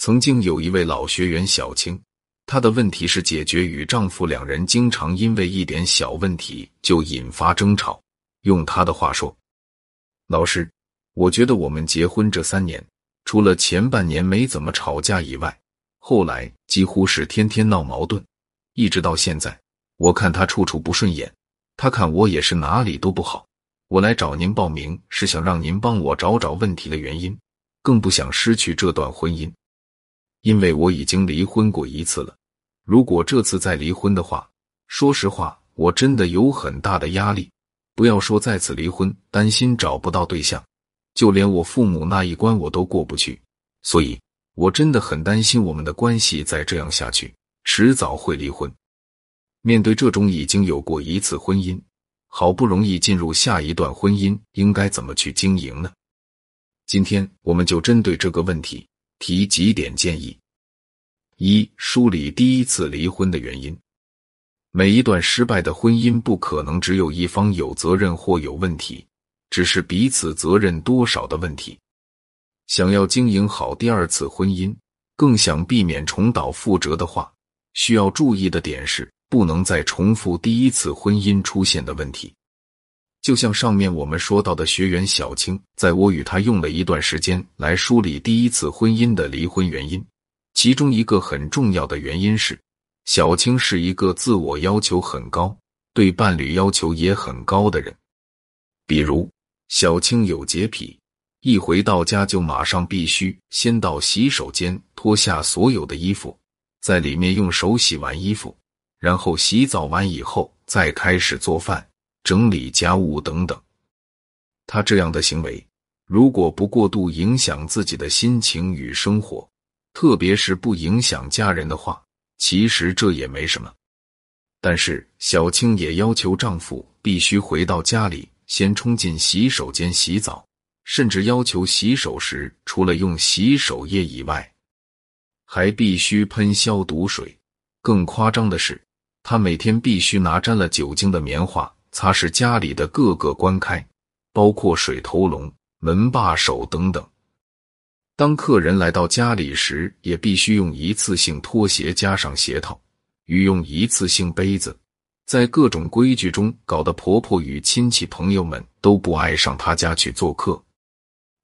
曾经有一位老学员小青，她的问题是解决与丈夫两人经常因为一点小问题就引发争吵。用她的话说：“老师，我觉得我们结婚这三年，除了前半年没怎么吵架以外，后来几乎是天天闹矛盾，一直到现在，我看他处处不顺眼，他看我也是哪里都不好。我来找您报名是想让您帮我找找问题的原因，更不想失去这段婚姻。”因为我已经离婚过一次了，如果这次再离婚的话，说实话，我真的有很大的压力。不要说再次离婚，担心找不到对象，就连我父母那一关我都过不去。所以，我真的很担心我们的关系再这样下去，迟早会离婚。面对这种已经有过一次婚姻，好不容易进入下一段婚姻，应该怎么去经营呢？今天我们就针对这个问题。提几点建议：一、梳理第一次离婚的原因。每一段失败的婚姻不可能只有一方有责任或有问题，只是彼此责任多少的问题。想要经营好第二次婚姻，更想避免重蹈覆辙的话，需要注意的点是，不能再重复第一次婚姻出现的问题。就像上面我们说到的学员小青，在我与她用了一段时间来梳理第一次婚姻的离婚原因，其中一个很重要的原因是，小青是一个自我要求很高、对伴侣要求也很高的人。比如，小青有洁癖，一回到家就马上必须先到洗手间脱下所有的衣服，在里面用手洗完衣服，然后洗澡完以后再开始做饭。整理家务等等，他这样的行为，如果不过度影响自己的心情与生活，特别是不影响家人的话，其实这也没什么。但是小青也要求丈夫必须回到家里先冲进洗手间洗澡，甚至要求洗手时除了用洗手液以外，还必须喷消毒水。更夸张的是，她每天必须拿沾了酒精的棉花。擦拭家里的各个关开，包括水头龙、门把手等等。当客人来到家里时，也必须用一次性拖鞋加上鞋套，与用一次性杯子。在各种规矩中，搞得婆婆与亲戚朋友们都不爱上她家去做客。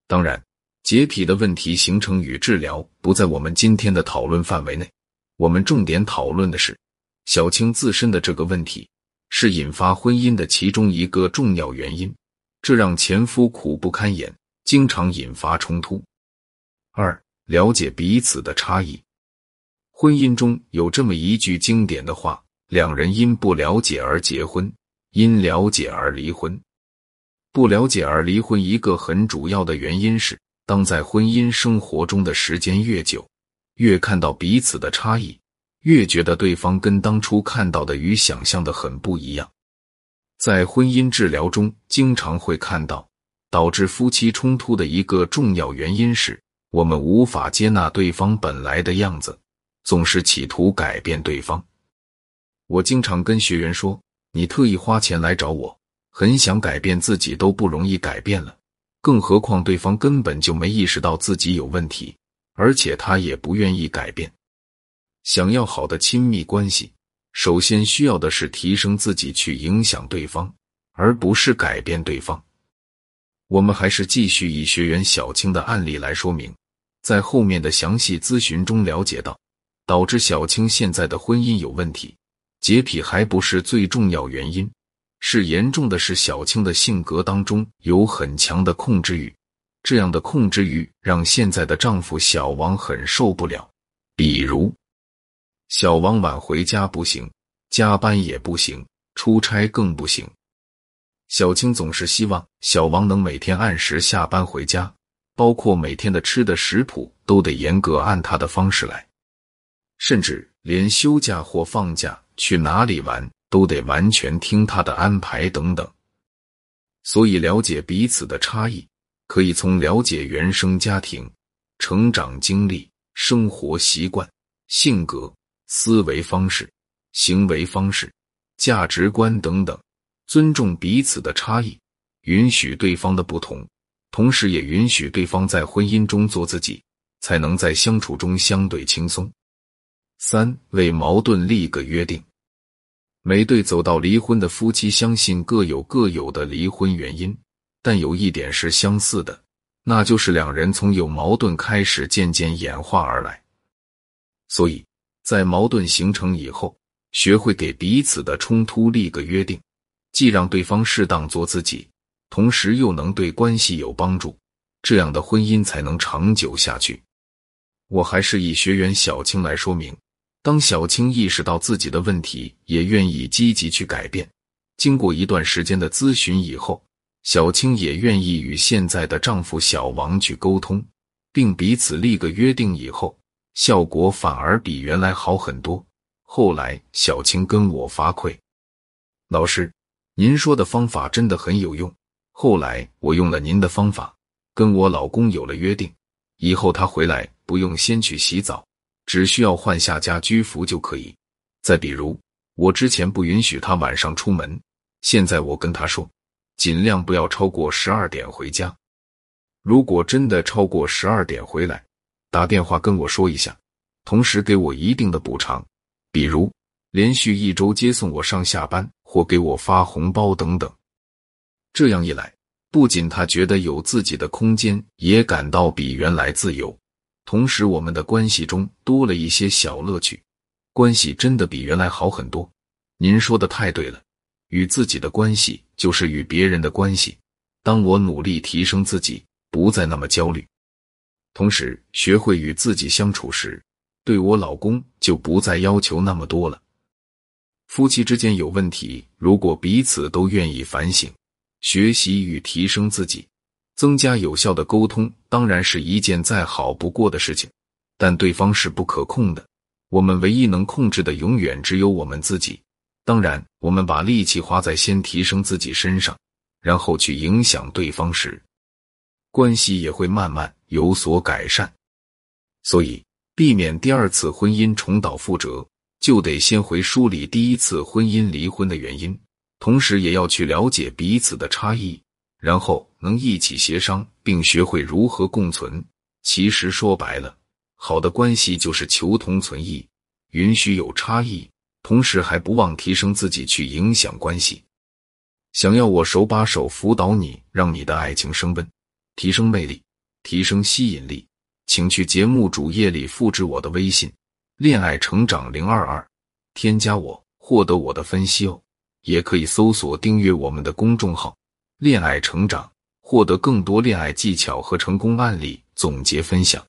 当然，洁癖的问题形成与治疗不在我们今天的讨论范围内。我们重点讨论的是小青自身的这个问题。是引发婚姻的其中一个重要原因，这让前夫苦不堪言，经常引发冲突。二、了解彼此的差异。婚姻中有这么一句经典的话：“两人因不了解而结婚，因了解而离婚。”不了解而离婚，一个很主要的原因是，当在婚姻生活中的时间越久，越看到彼此的差异。越觉得对方跟当初看到的与想象的很不一样，在婚姻治疗中，经常会看到导致夫妻冲突的一个重要原因是，我们无法接纳对方本来的样子，总是企图改变对方。我经常跟学员说：“你特意花钱来找我，很想改变自己都不容易改变了，更何况对方根本就没意识到自己有问题，而且他也不愿意改变。”想要好的亲密关系，首先需要的是提升自己，去影响对方，而不是改变对方。我们还是继续以学员小青的案例来说明，在后面的详细咨询中了解到，导致小青现在的婚姻有问题，洁癖还不是最重要原因，是严重的是小青的性格当中有很强的控制欲，这样的控制欲让现在的丈夫小王很受不了，比如。小王晚回家不行，加班也不行，出差更不行。小青总是希望小王能每天按时下班回家，包括每天的吃的食谱都得严格按他的方式来，甚至连休假或放假去哪里玩都得完全听他的安排等等。所以，了解彼此的差异，可以从了解原生家庭、成长经历、生活习惯、性格。思维方式、行为方式、价值观等等，尊重彼此的差异，允许对方的不同，同时也允许对方在婚姻中做自己，才能在相处中相对轻松。三、为矛盾立个约定。每对走到离婚的夫妻，相信各有各有的离婚原因，但有一点是相似的，那就是两人从有矛盾开始，渐渐演化而来。所以在矛盾形成以后，学会给彼此的冲突立个约定，既让对方适当做自己，同时又能对关系有帮助，这样的婚姻才能长久下去。我还是以学员小青来说明。当小青意识到自己的问题，也愿意积极去改变。经过一段时间的咨询以后，小青也愿意与现在的丈夫小王去沟通，并彼此立个约定。以后效果反而比原来好很多。后来小青跟我发馈：“老师，您说的方法真的很有用。后来我用了您的方法，跟我老公有了约定，以后他回来不用先去洗澡。”只需要换下家居服就可以。再比如，我之前不允许他晚上出门，现在我跟他说，尽量不要超过十二点回家。如果真的超过十二点回来，打电话跟我说一下，同时给我一定的补偿，比如连续一周接送我上下班，或给我发红包等等。这样一来，不仅他觉得有自己的空间，也感到比原来自由。同时，我们的关系中多了一些小乐趣，关系真的比原来好很多。您说的太对了，与自己的关系就是与别人的关系。当我努力提升自己，不再那么焦虑，同时学会与自己相处时，对我老公就不再要求那么多了。夫妻之间有问题，如果彼此都愿意反省、学习与提升自己。增加有效的沟通当然是一件再好不过的事情，但对方是不可控的。我们唯一能控制的永远只有我们自己。当然，我们把力气花在先提升自己身上，然后去影响对方时，关系也会慢慢有所改善。所以，避免第二次婚姻重蹈覆辙，就得先回梳理第一次婚姻离婚的原因，同时也要去了解彼此的差异。然后能一起协商，并学会如何共存。其实说白了，好的关系就是求同存异，允许有差异，同时还不忘提升自己去影响关系。想要我手把手辅导你，让你的爱情升温，提升魅力，提升吸引力，请去节目主页里复制我的微信“恋爱成长零二二”，添加我，获得我的分析哦。也可以搜索订阅我们的公众号。恋爱成长，获得更多恋爱技巧和成功案例总结分享。